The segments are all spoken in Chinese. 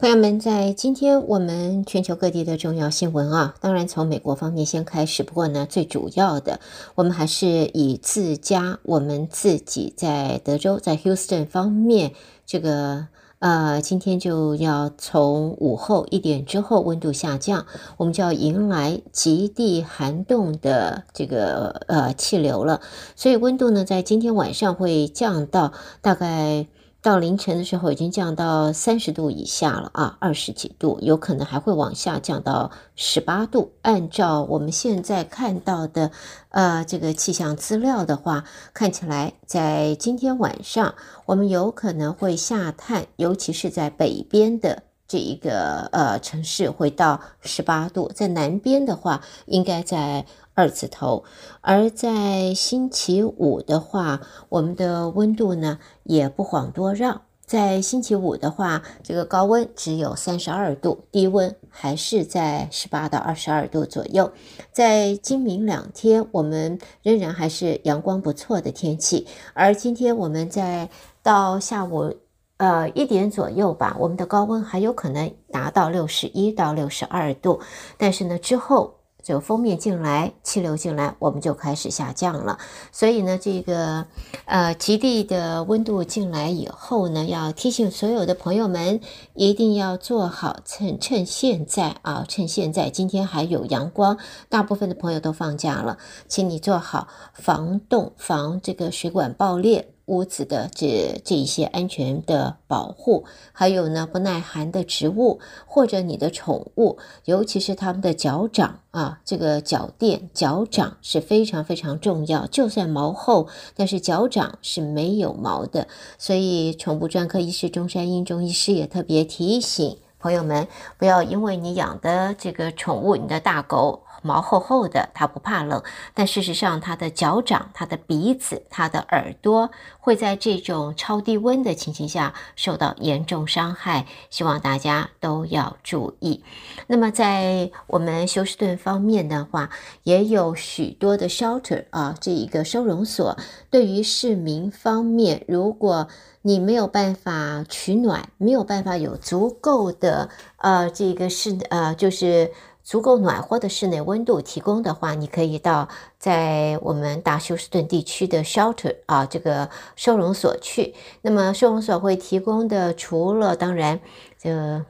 朋友们，在今天我们全球各地的重要新闻啊，当然从美国方面先开始。不过呢，最主要的，我们还是以自家我们自己在德州，在 Houston 方面，这个呃，今天就要从午后一点之后温度下降，我们就要迎来极地寒冻的这个呃气流了。所以温度呢，在今天晚上会降到大概。到凌晨的时候已经降到三十度以下了啊，二十几度，有可能还会往下降到十八度。按照我们现在看到的，呃，这个气象资料的话，看起来在今天晚上我们有可能会下探，尤其是在北边的这一个呃城市会到十八度，在南边的话应该在。二字头，而在星期五的话，我们的温度呢也不遑多让。在星期五的话，这个高温只有三十二度，低温还是在十八到二十二度左右。在今明两天，我们仍然还是阳光不错的天气。而今天我们在到下午呃一点左右吧，我们的高温还有可能达到六十一到六十二度，但是呢之后。这个锋面进来，气流进来，我们就开始下降了。所以呢，这个呃极地的温度进来以后呢，要提醒所有的朋友们，一定要做好趁趁现在啊，趁现在今天还有阳光，大部分的朋友都放假了，请你做好防冻、防这个水管爆裂。屋子的这这一些安全的保护，还有呢不耐寒的植物或者你的宠物，尤其是它们的脚掌啊，这个脚垫、脚掌是非常非常重要。就算毛厚，但是脚掌是没有毛的。所以，宠物专科医师中山英中医师也特别提醒朋友们，不要因为你养的这个宠物，你的大狗。毛厚厚的，它不怕冷，但事实上，它的脚掌、它的鼻子、它的耳朵会在这种超低温的情形下受到严重伤害，希望大家都要注意。那么，在我们休斯顿方面的话，也有许多的 shelter 啊，这一个收容所，对于市民方面，如果你没有办法取暖，没有办法有足够的呃，这个是呃，就是。足够暖和的室内温度提供的话，你可以到在我们大休斯顿地区的 shelter 啊，这个收容所去。那么收容所会提供的，除了当然这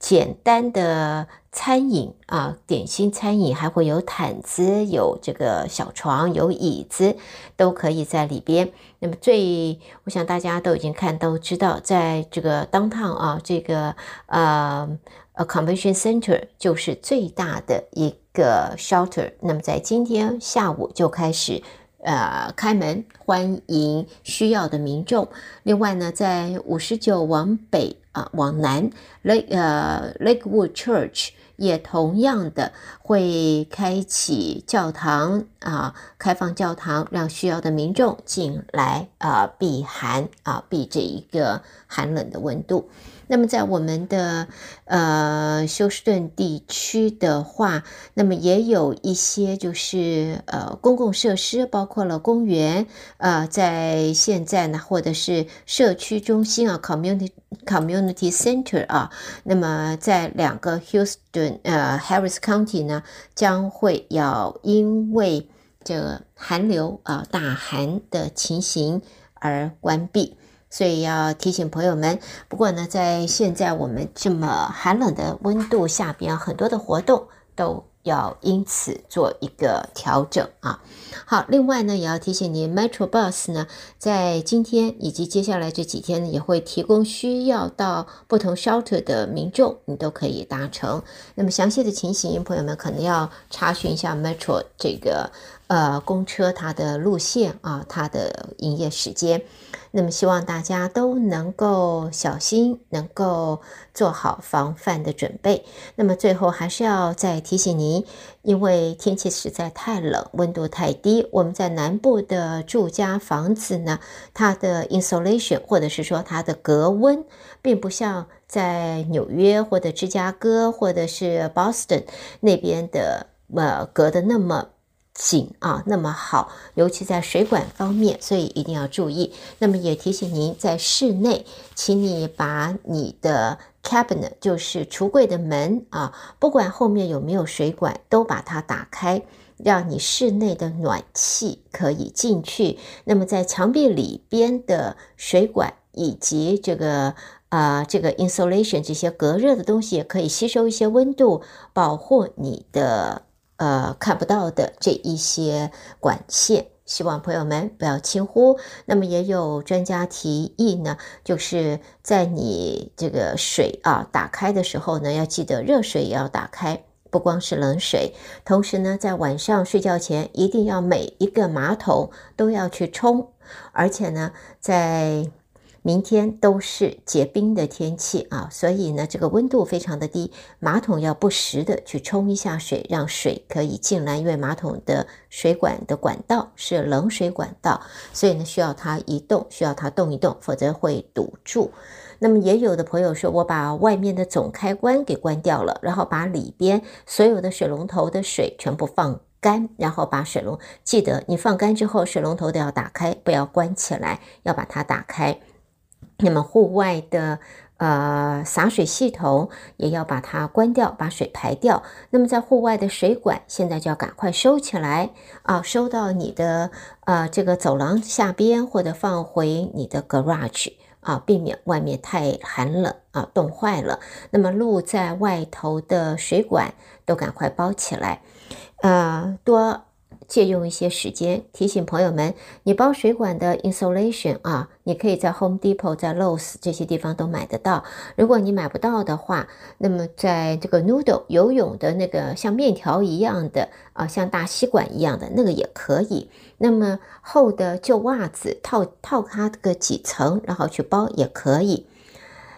简单的餐饮啊，点心餐饮，还会有毯子、有这个小床、有椅子，都可以在里边。那么最，我想大家都已经看都知道，在这个 downtown 啊，这个呃。A convention center 就是最大的一个 shelter，那么在今天下午就开始呃开门欢迎需要的民众。另外呢，在五十九往北啊、往南 Lake 呃 Lakewood Church 也同样的会开启教堂啊、开放教堂，让需要的民众进来啊、避寒啊、避这一个寒冷的温度。那么在我们的呃休斯顿地区的话，那么也有一些就是呃公共设施，包括了公园，呃，在现在呢，或者是社区中心啊，community community center 啊，那么在两个休斯顿呃 Harris County 呢，将会要因为这个寒流啊大寒的情形而关闭。所以要提醒朋友们，不过呢，在现在我们这么寒冷的温度下边，很多的活动都要因此做一个调整啊。好，另外呢，也要提醒您，Metro Bus 呢，在今天以及接下来这几天呢，也会提供需要到不同 shelter 的民众，你都可以搭乘。那么详细的情形，朋友们可能要查询一下 Metro 这个呃公车它的路线啊，它的营业时间。那么希望大家都能够小心，能够做好防范的准备。那么最后还是要再提醒您，因为天气实在太冷，温度太低，我们在南部的住家房子呢，它的 insulation 或者是说它的隔温，并不像在纽约或者芝加哥或者是 Boston 那边的呃隔得那么紧啊，那么好，尤其在水管方面，所以一定要注意。那么也提醒您，在室内，请你把你的 cabinet，就是橱柜的门啊，不管后面有没有水管，都把它打开，让你室内的暖气可以进去。那么在墙壁里边的水管以及这个啊、这个 insulation 这些隔热的东西，也可以吸收一些温度，保护你的。呃，看不到的这一些管线，希望朋友们不要轻忽。那么也有专家提议呢，就是在你这个水啊打开的时候呢，要记得热水也要打开，不光是冷水。同时呢，在晚上睡觉前，一定要每一个马桶都要去冲，而且呢，在明天都是结冰的天气啊，所以呢，这个温度非常的低，马桶要不时的去冲一下水，让水可以进来，因为马桶的水管的管道是冷水管道，所以呢，需要它移动，需要它动一动，否则会堵住。那么也有的朋友说，我把外面的总开关给关掉了，然后把里边所有的水龙头的水全部放干，然后把水龙，记得你放干之后，水龙头都要打开，不要关起来，要把它打开。那么户外的呃洒水系统也要把它关掉，把水排掉。那么在户外的水管现在就要赶快收起来啊，收到你的呃这个走廊下边，或者放回你的 garage 啊，避免外面太寒冷啊冻坏了。那么露在外头的水管都赶快包起来，呃多。借用一些时间提醒朋友们，你包水管的 insulation 啊，你可以在 Home Depot、在 Lowe's 这些地方都买得到。如果你买不到的话，那么在这个 Noodle 游泳的那个像面条一样的啊，像大吸管一样的那个也可以。那么厚的旧袜子套套它个几层，然后去包也可以。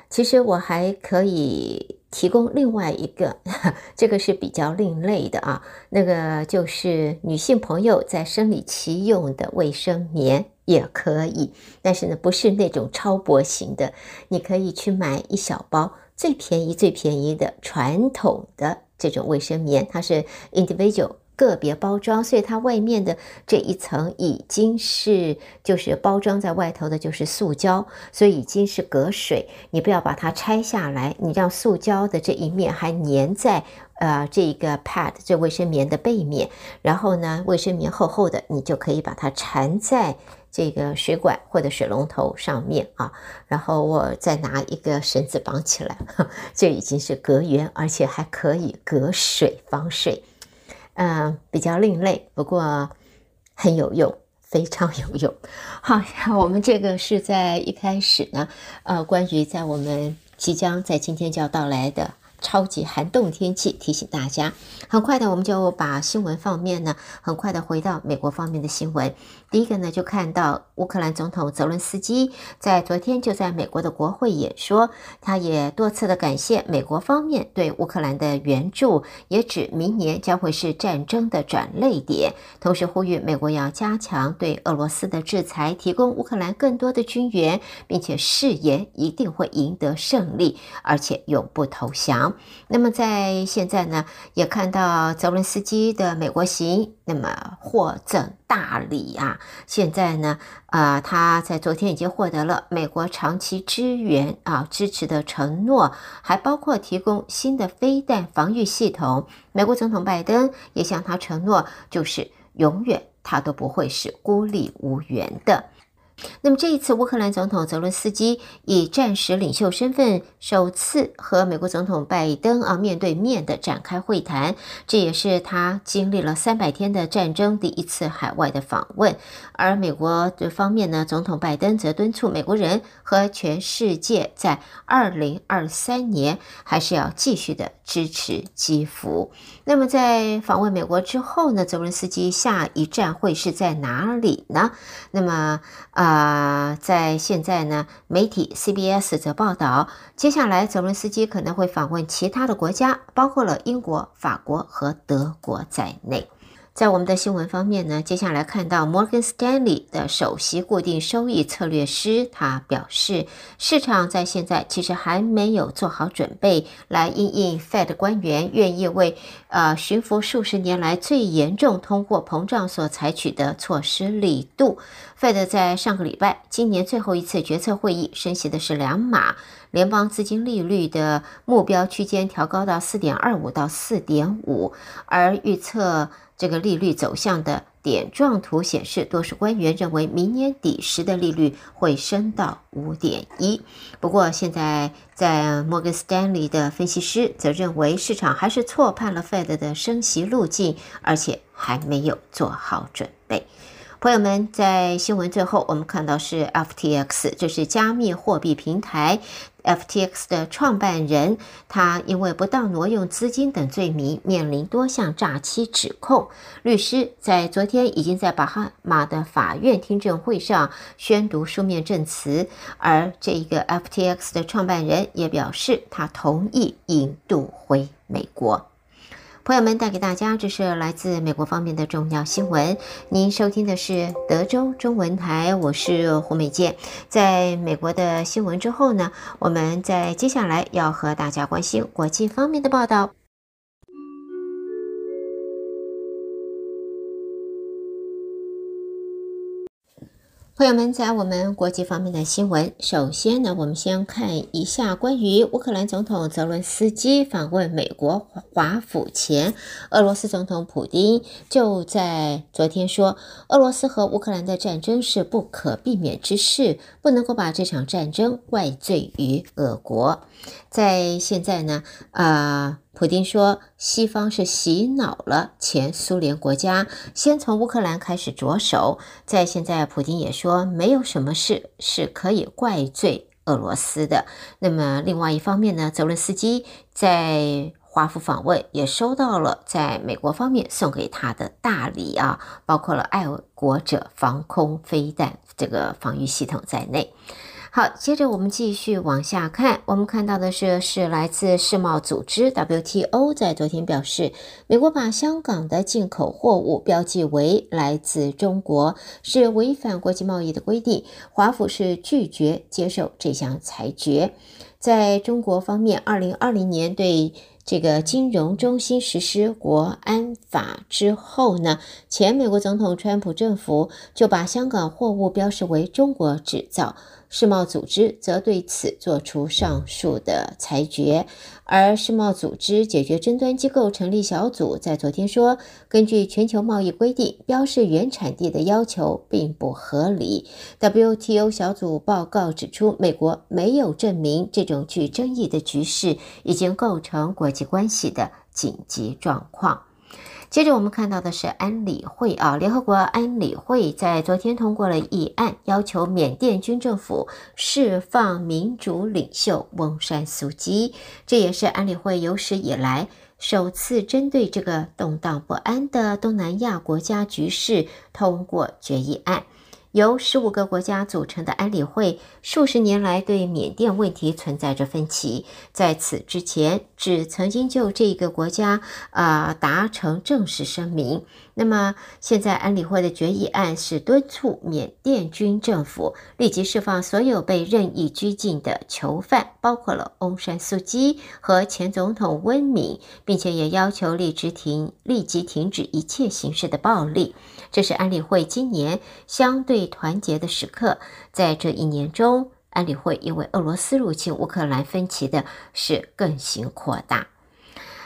其实我还可以。提供另外一个，这个是比较另类的啊，那个就是女性朋友在生理期用的卫生棉也可以，但是呢，不是那种超薄型的，你可以去买一小包最便宜、最便宜的传统的这种卫生棉，它是 individual。个别包装，所以它外面的这一层已经是就是包装在外头的，就是塑胶，所以已经是隔水。你不要把它拆下来，你让塑胶的这一面还粘在呃这个 pad 这卫生棉的背面，然后呢，卫生棉厚厚的，你就可以把它缠在这个水管或者水龙头上面啊，然后我再拿一个绳子绑起来，这已经是隔源，而且还可以隔水防水。嗯，比较另类，不过很有用，非常有用。好，我们这个是在一开始呢，呃，关于在我们即将在今天就要到来的。超级寒冻天气，提醒大家，很快的，我们就把新闻方面呢，很快的回到美国方面的新闻。第一个呢，就看到乌克兰总统泽伦斯基在昨天就在美国的国会演说，他也多次的感谢美国方面对乌克兰的援助，也指明年将会是战争的转捩点，同时呼吁美国要加强对俄罗斯的制裁，提供乌克兰更多的军援，并且誓言一定会赢得胜利，而且永不投降。那么在现在呢，也看到泽伦斯基的美国行，那么获赠大礼啊！现在呢，啊、呃，他在昨天已经获得了美国长期支援啊支持的承诺，还包括提供新的飞弹防御系统。美国总统拜登也向他承诺，就是永远他都不会是孤立无援的。那么这一次，乌克兰总统泽伦斯基以战时领袖身份首次和美国总统拜登啊面对面的展开会谈，这也是他经历了三百天的战争第一次海外的访问。而美国这方面呢，总统拜登则敦促美国人和全世界在二零二三年还是要继续的支持基辅。那么在访问美国之后呢，泽伦斯基下一站会是在哪里呢？那么啊。呃，在现在呢，媒体 CBS 则报道，接下来泽伦斯基可能会访问其他的国家，包括了英国、法国和德国在内。在我们的新闻方面呢，接下来看到摩根斯丹利的首席固定收益策略师，他表示，市场在现在其实还没有做好准备来因应 Fed 官员愿意为呃驯服数十年来最严重通货膨胀所采取的措施力度。Fed 在上个礼拜今年最后一次决策会议升息的是两码，联邦资金利率的目标区间调高到四点二五到四点五，而预测。这个利率走向的点状图显示，多数官员认为明年底时的利率会升到五点一。不过，现在在摩根斯丹利的分析师则认为，市场还是错判了 Fed 的升息路径，而且还没有做好准备。朋友们，在新闻最后，我们看到是 FTX，这是加密货币平台 FTX 的创办人，他因为不当挪用资金等罪名，面临多项诈欺指控。律师在昨天已经在巴哈马的法院听证会上宣读书面证词，而这一个 FTX 的创办人也表示，他同意引渡回美国。朋友们，带给大家，这是来自美国方面的重要新闻。您收听的是德州中文台，我是胡美健。在美国的新闻之后呢，我们在接下来要和大家关心国际方面的报道。朋友们，在我们国际方面的新闻，首先呢，我们先看一下关于乌克兰总统泽伦斯基访问美国华府前，俄罗斯总统普丁就在昨天说，俄罗斯和乌克兰的战争是不可避免之事，不能够把这场战争怪罪于俄国。在现在呢，啊、普丁说，西方是洗脑了前苏联国家，先从乌克兰开始着手。在现在，普丁也说，没有什么事是可以怪罪俄罗斯的。那么，另外一方面呢，泽伦斯基在华府访问，也收到了在美国方面送给他的大礼啊，包括了爱国者防空飞弹这个防御系统在内。好，接着我们继续往下看。我们看到的是，是来自世贸组织 WTO 在昨天表示，美国把香港的进口货物标记为来自中国，是违反国际贸易的规定。华府是拒绝接受这项裁决。在中国方面，二零二零年对这个金融中心实施国安法之后呢，前美国总统川普政府就把香港货物标示为中国制造。世贸组织则对此做出上述的裁决，而世贸组织解决争端机构成立小组在昨天说，根据全球贸易规定，标示原产地的要求并不合理。WTO 小组报告指出，美国没有证明这种具争议的局势已经构成国际关系的紧急状况。接着我们看到的是安理会啊，联合国安理会在昨天通过了议案，要求缅甸军政府释放民主领袖翁山苏姬。这也是安理会有史以来首次针对这个动荡不安的东南亚国家局势通过决议案。由十五个国家组成的安理会，数十年来对缅甸问题存在着分歧。在此之前，只曾经就这个国家啊、呃、达成正式声明。那么，现在安理会的决议案是敦促缅甸军政府立即释放所有被任意拘禁的囚犯，包括了翁山素姬和前总统温敏，并且也要求立即停立即停止一切形式的暴力。这是安理会今年相对团结的时刻。在这一年中，安理会因为俄罗斯入侵乌克兰分歧的是更形扩大。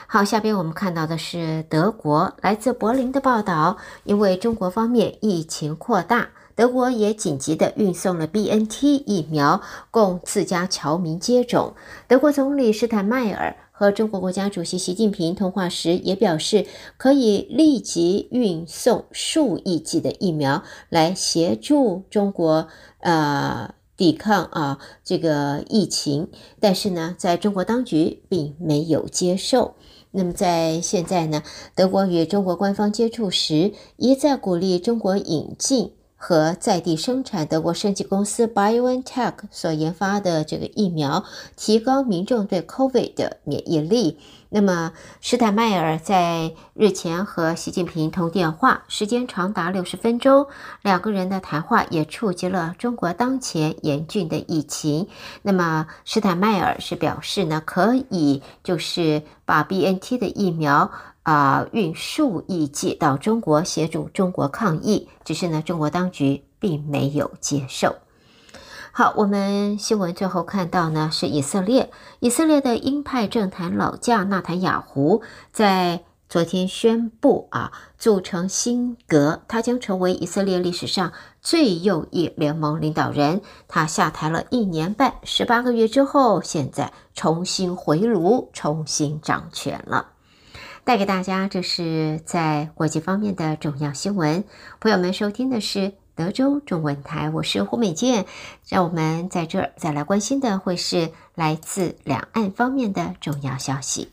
好，下边我们看到的是德国来自柏林的报道，因为中国方面疫情扩大，德国也紧急的运送了 BNT 疫苗供自家侨民接种。德国总理施坦迈尔和中国国家主席习近平通话时也表示，可以立即运送数亿剂的疫苗来协助中国，呃，抵抗啊这个疫情。但是呢，在中国当局并没有接受。那么在现在呢，德国与中国官方接触时，一再鼓励中国引进和在地生产德国生技公司 BioNTech 所研发的这个疫苗，提高民众对 COVID 的免疫力。那么，施坦迈尔在日前和习近平通电话，时间长达六十分钟。两个人的谈话也触及了中国当前严峻的疫情。那么，施坦迈尔是表示呢，可以就是把 BNT 的疫苗啊、运数亿剂到中国协助中国抗疫，只是呢，中国当局并没有接受。好，我们新闻最后看到呢，是以色列，以色列的鹰派政坛老将纳坦雅胡在昨天宣布啊，组成新阁，他将成为以色列历史上最右翼联盟领导人。他下台了一年半，十八个月之后，现在重新回炉，重新掌权了。带给大家这是在国际方面的重要新闻。朋友们收听的是。德州中文台，我是胡美健。让我们在这儿再来关心的会是来自两岸方面的重要消息。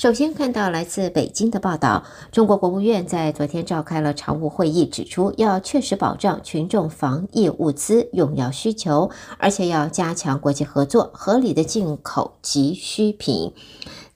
首先看到来自北京的报道，中国国务院在昨天召开了常务会议，指出要确实保障群众防疫物资用药需求，而且要加强国际合作，合理的进口急需品。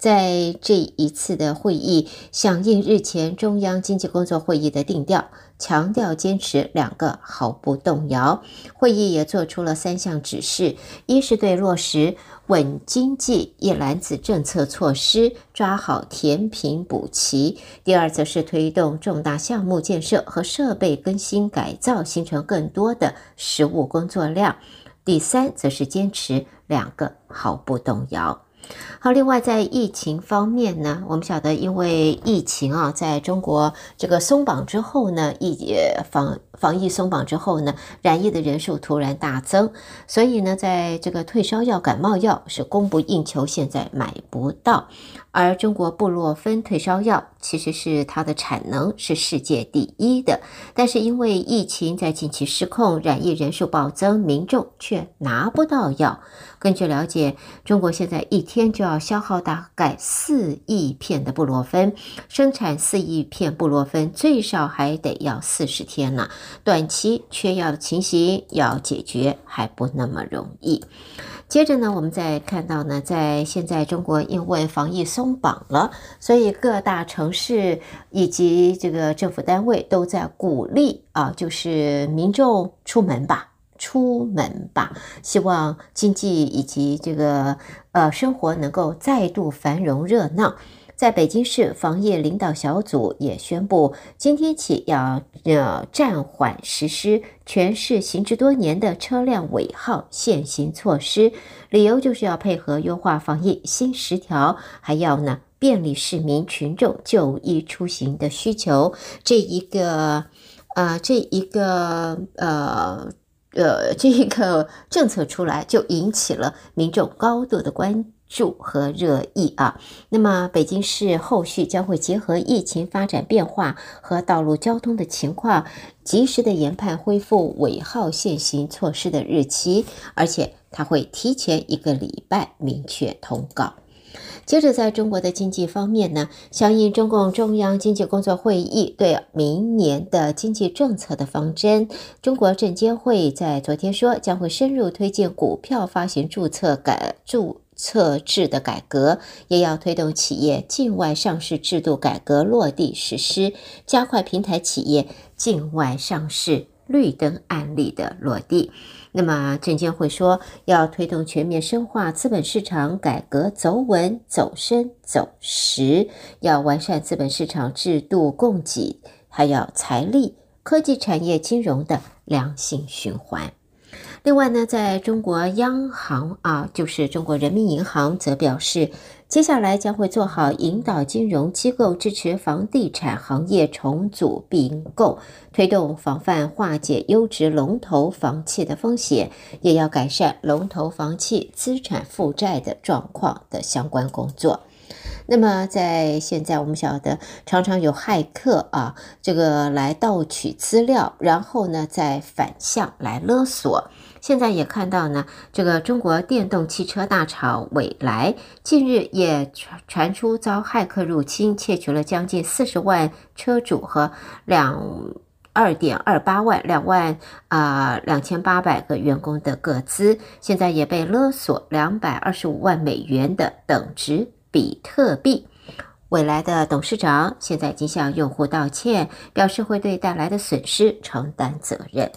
在这一次的会议，响应日前中央经济工作会议的定调，强调坚持两个毫不动摇。会议也做出了三项指示：一是对落实稳经济一揽子政策措施，抓好填平补齐；第二，则是推动重大项目建设和设备更新改造，形成更多的实务工作量；第三，则是坚持两个毫不动摇。好，另外在疫情方面呢，我们晓得，因为疫情啊，在中国这个松绑之后呢，疫防防疫松绑之后呢，染疫的人数突然大增，所以呢，在这个退烧药、感冒药是供不应求，现在买不到。而中国布洛芬退烧药其实是它的产能是世界第一的，但是因为疫情在近期失控，染疫人数暴增，民众却拿不到药。根据了解，中国现在一天就要消耗大概四亿片的布洛芬，生产四亿片布洛芬最少还得要四十天呢。短期缺药的情形要解决还不那么容易。接着呢，我们再看到呢，在现在中国因为防疫松绑了，所以各大城市以及这个政府单位都在鼓励啊，就是民众出门吧，出门吧，希望经济以及这个呃生活能够再度繁荣热闹。在北京市防疫领导小组也宣布，今天起要呃暂缓实施全市行之多年的车辆尾号限行措施，理由就是要配合优化防疫新十条，还要呢便利市民群众就医出行的需求。这一个呃这一个呃呃这一个政策出来，就引起了民众高度的关注和热议啊，那么北京市后续将会结合疫情发展变化和道路交通的情况，及时的研判恢复尾号限行措施的日期，而且它会提前一个礼拜明确通告。接着，在中国的经济方面呢，响应中共中央经济工作会议对明年的经济政策的方针，中国证监会在昨天说将会深入推进股票发行注册改注。测制的改革，也要推动企业境外上市制度改革落地实施，加快平台企业境外上市绿灯案例的落地。那么，证监会说要推动全面深化资本市场改革，走稳、走深、走实，要完善资本市场制度供给，还要财力、科技产业、金融的良性循环。另外呢，在中国央行啊，就是中国人民银行，则表示，接下来将会做好引导金融机构支持房地产行业重组并购，推动防范化解优质龙头房企的风险，也要改善龙头房企资产负债的状况的相关工作。那么，在现在我们晓得，常常有骇客啊，这个来盗取资料，然后呢，再反向来勒索。现在也看到呢，这个中国电动汽车大厂蔚来近日也传传出遭骇客入侵，窃取了将近四十万车主和两。二点二八万两万啊两千八百个员工的个资，现在也被勒索两百二十五万美元的等值比特币。未来的董事长现在已经向用户道歉，表示会对带来的损失承担责任。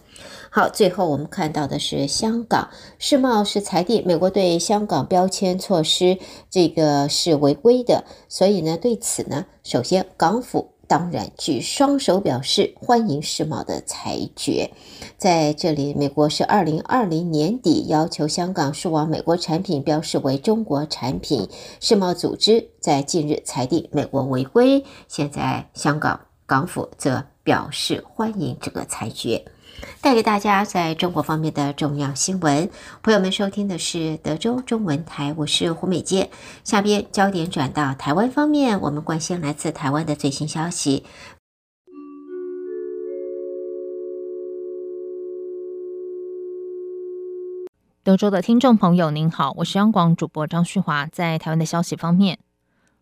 好，最后我们看到的是香港世贸是裁定美国对香港标签措施这个是违规的，所以呢，对此呢，首先港府。当然，举双手表示欢迎世贸的裁决。在这里，美国是二零二零年底要求香港输往美国产品标示为中国产品，世贸组织在近日裁定美国违规。现在，香港港府则表示欢迎这个裁决。带给大家在中国方面的重要新闻，朋友们收听的是德州中文台，我是胡美健。下边焦点转到台湾方面，我们关心来自台湾的最新消息。德州的听众朋友您好，我是央广主播张旭华。在台湾的消息方面，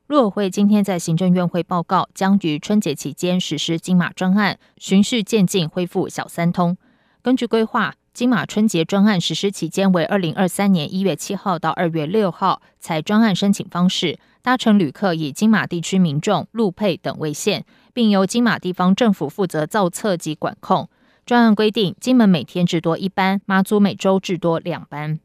陆委会今天在行政院会报告，将于春节期间实施金马专案，循序渐进恢复小三通。根据规划，金马春节专案实施期间为二零二三年一月七号到二月六号，采专案申请方式，搭乘旅客以金马地区民众、陆配等为限，并由金马地方政府负责造册及管控。专案规定，金门每天至多一班，马祖每周至多两班。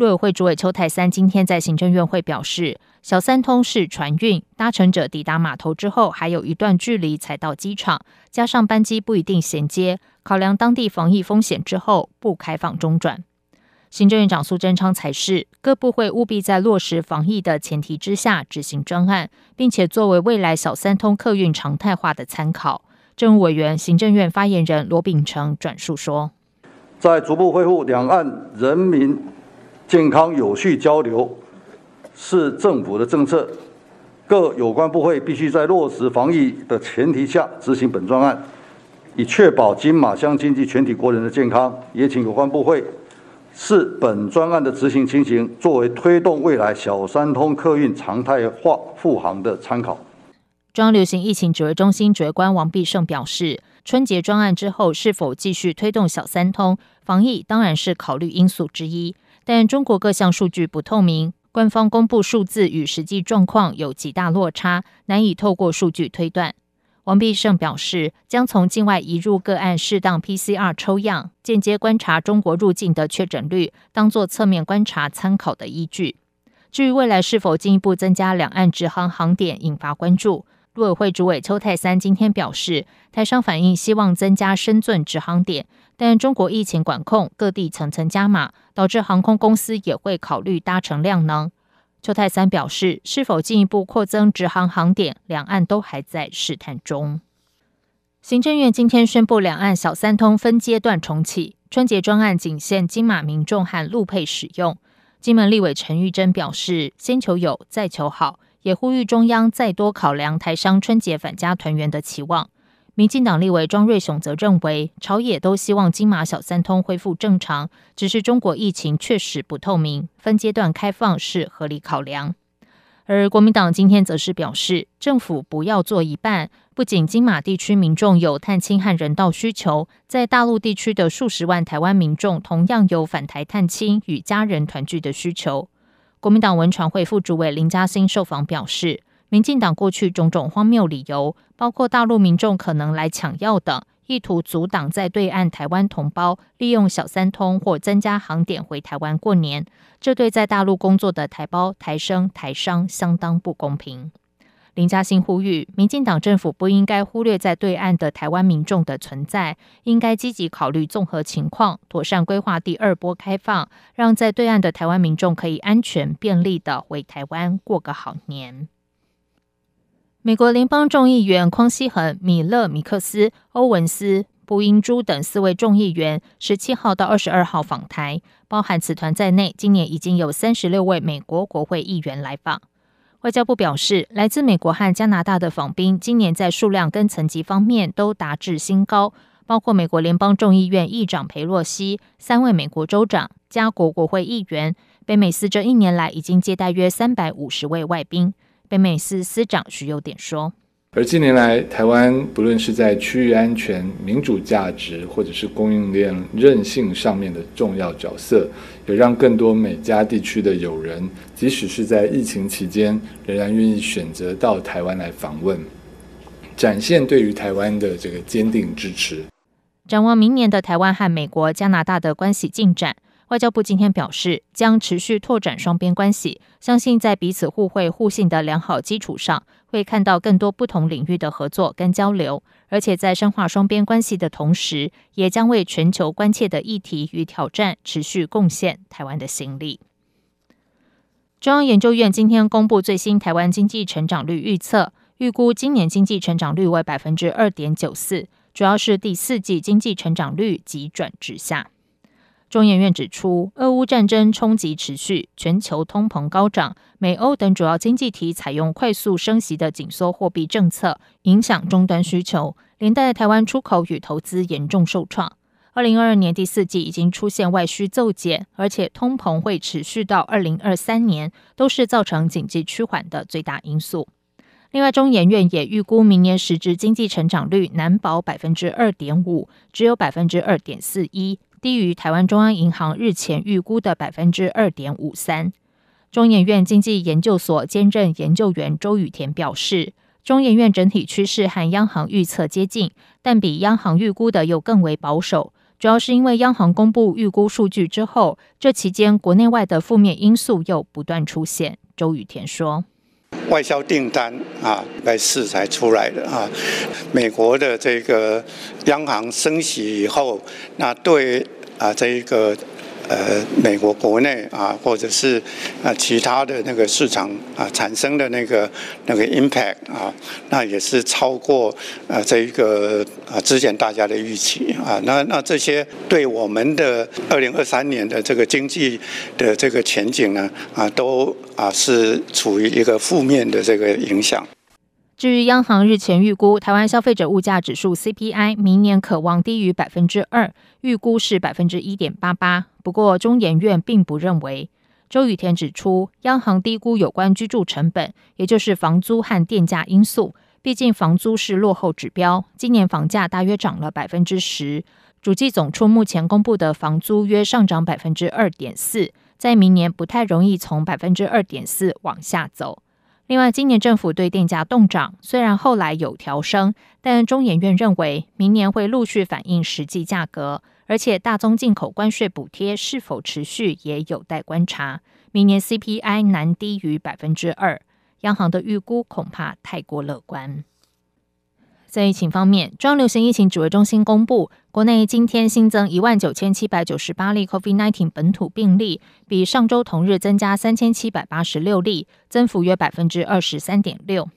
陆委会主委邱太三今天在行政院会表示，小三通是船运，搭乘者抵达码头之后还有一段距离才到机场，加上班机不一定衔接，考量当地防疫风险之后不开放中转。行政院长苏贞昌才是各部会务必在落实防疫的前提之下执行专案，并且作为未来小三通客运常态化的参考。政务委员、行政院发言人罗秉成转述说，在逐步恢复两岸人民。健康有序交流是政府的政策，各有关部会必须在落实防疫的前提下执行本专案，以确保金马乡经济全体国人的健康。也请有关部会视本专案的执行情形，作为推动未来小三通客运常态化复航的参考。中央流行疫情指挥中心指挥官王必胜表示，春节专案之后是否继续推动小三通防疫，当然是考虑因素之一。但中国各项数据不透明，官方公布数字与实际状况有极大落差，难以透过数据推断。王必胜表示，将从境外移入个案适当 PCR 抽样，间接观察中国入境的确诊率，当作侧面观察参考的依据。至于未来是否进一步增加两岸直航航点，引发关注。陆委会主委邱泰三今天表示，台商反映希望增加深圳直航点，但中国疫情管控，各地层层加码，导致航空公司也会考虑搭乘量能。邱泰三表示，是否进一步扩增直航航点，两岸都还在试探中。行政院今天宣布，两岸小三通分阶段重启，春节专案仅限金马民众和陆配使用。金门立委陈玉珍表示，先求有，再求好。也呼吁中央再多考量台商春节返家团圆的期望。民进党立委庄瑞雄则认为，朝野都希望金马小三通恢复正常，只是中国疫情确实不透明，分阶段开放是合理考量。而国民党今天则是表示，政府不要做一半，不仅金马地区民众有探亲和人道需求，在大陆地区的数十万台湾民众同样有返台探亲与家人团聚的需求。国民党文传会副主委林嘉欣受访表示，民进党过去种种荒谬理由，包括大陆民众可能来抢药等，意图阻挡在对岸台湾同胞利用小三通或增加航点回台湾过年，这对在大陆工作的台胞、台生、台商相当不公平。林嘉欣呼吁，民进党政府不应该忽略在对岸的台湾民众的存在，应该积极考虑综合情况，妥善规划第二波开放，让在对岸的台湾民众可以安全便利地回台湾过个好年。美国联邦众议员匡希恒、米勒、米克斯、欧文斯、布英珠等四位众议员，十七号到二十二号访台，包含此团在内，今年已经有三十六位美国国会议员来访。外交部表示，来自美国和加拿大的访宾今年在数量跟层级方面都达至新高，包括美国联邦众议院议长裴洛西、三位美国州长、加国国会议员。北美司这一年来已经接待约三百五十位外宾。北美司司长徐有典说。而近年来，台湾不论是在区域安全、民主价值，或者是供应链韧性上面的重要角色，也让更多美加地区的友人，即使是在疫情期间，仍然愿意选择到台湾来访问，展现对于台湾的这个坚定支持。展望明年的台湾和美国、加拿大的关系进展。外交部今天表示，将持续拓展双边关系，相信在彼此互惠互信的良好基础上，会看到更多不同领域的合作跟交流，而且在深化双边关系的同时，也将为全球关切的议题与挑战持续贡献台湾的心力。中央研究院今天公布最新台湾经济成长率预测，预估今年经济成长率为百分之二点九四，主要是第四季经济成长率急转直下。中研院指出，俄乌战争冲击持续，全球通膨高涨，美欧等主要经济体采用快速升息的紧缩货币政策，影响终端需求，连带台湾出口与投资严重受创。二零二二年第四季已经出现外需骤减，而且通膨会持续到二零二三年，都是造成经济趋缓的最大因素。另外，中研院也预估明年实质经济成长率难保百分之二点五，只有百分之二点四一。低于台湾中央银行日前预估的百分之二点五三。中研院经济研究所兼任研究员周雨田表示，中研院整体趋势和央行预测接近，但比央行预估的又更为保守。主要是因为央行公布预估数据之后，这期间国内外的负面因素又不断出现。周雨田说：“外销订单啊，礼拜四才出来的啊，美国的这个央行升息以后，那对。”啊，这一个呃，美国国内啊，或者是啊其他的那个市场啊产生的那个那个 impact 啊，那也是超过啊这一个啊之前大家的预期啊。那那这些对我们的二零二三年的这个经济的这个前景呢啊，都啊是处于一个负面的这个影响。至于央行日前预估台湾消费者物价指数 CPI 明年可望低于百分之二，预估是百分之一点八八。不过中研院并不认为。周雨田指出，央行低估有关居住成本，也就是房租和电价因素。毕竟房租是落后指标，今年房价大约涨了百分之十。主计总处目前公布的房租约上涨百分之二点四，在明年不太容易从百分之二点四往下走。另外，今年政府对电价动涨，虽然后来有调升，但中研院认为明年会陆续反映实际价格，而且大宗进口关税补贴是否持续也有待观察。明年 CPI 难低于百分之二，央行的预估恐怕太过乐观。在疫情方面，中央流行疫情指挥中心公布，国内今天新增一万九千七百九十八例 COVID-19 本土病例，比上周同日增加三千七百八十六例，增幅约百分之二十三点六。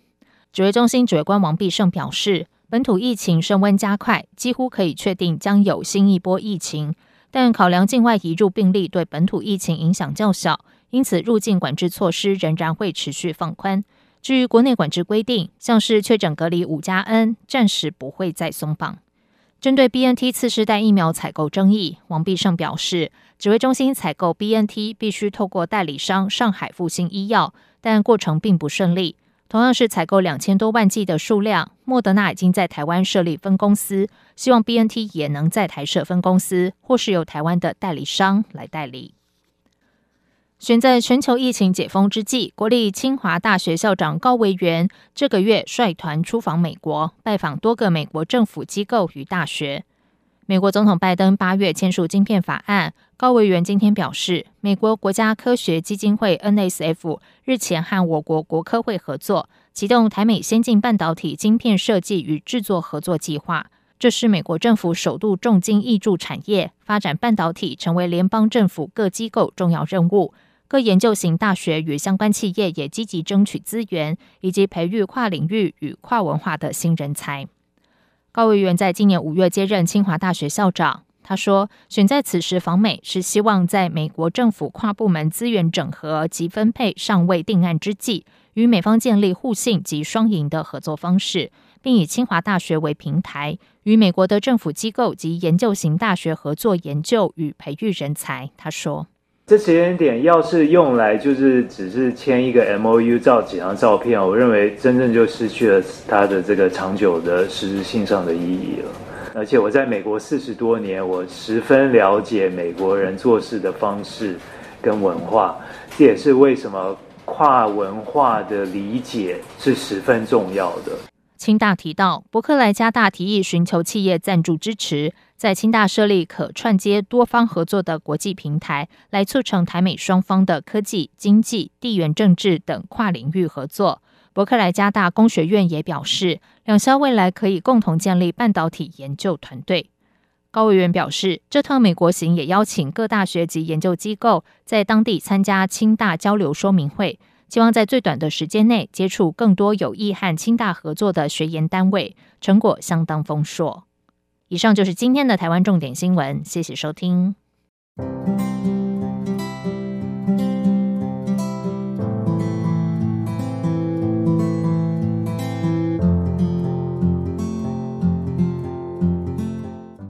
指挥中心指挥官王必胜表示，本土疫情升温加快，几乎可以确定将有新一波疫情，但考量境外移入病例对本土疫情影响较小，因此入境管制措施仍然会持续放宽。至于国内管制规定，像是确诊隔离五加 N，暂时不会再松绑。针对 BNT 次世代疫苗采购争议，王必胜表示，指挥中心采购 BNT 必须透过代理商上海复星医药，但过程并不顺利。同样是采购两千多万剂的数量，莫德纳已经在台湾设立分公司，希望 BNT 也能在台设分公司，或是由台湾的代理商来代理。选在全球疫情解封之际，国立清华大学校长高维元这个月率团出访美国，拜访多个美国政府机构与大学。美国总统拜登八月签署晶片法案，高维元今天表示，美国国家科学基金会 NSF 日前和我国国科会合作，启动台美先进半导体晶片设计与制作合作计划。这是美国政府首度重金挹注产业，发展半导体成为联邦政府各机构重要任务。各研究型大学与相关企业也积极争取资源，以及培育跨领域与跨文化的新人才。高维元在今年五月接任清华大学校长。他说，选在此时访美，是希望在美国政府跨部门资源整合及分配尚未定案之际，与美方建立互信及双赢的合作方式，并以清华大学为平台，与美国的政府机构及研究型大学合作研究与培育人才。他说：“这时间点要是用来就是只是签一个 MOU 照几张照片，我认为真正就失去了它的这个长久的实质性上的意义了。而且我在美国四十多年，我十分了解美国人做事的方式跟文化，这也是为什么。”跨文化的理解是十分重要的。清大提到，伯克莱加大提议寻求企业赞助支持，在清大设立可串接多方合作的国际平台，来促成台美双方的科技、经济、地缘政治等跨领域合作。伯克莱加大工学院也表示，两校未来可以共同建立半导体研究团队。高委员表示，这趟美国行也邀请各大学及研究机构在当地参加清大交流说明会，希望在最短的时间内接触更多有意和清大合作的学研单位，成果相当丰硕。以上就是今天的台湾重点新闻，谢谢收听。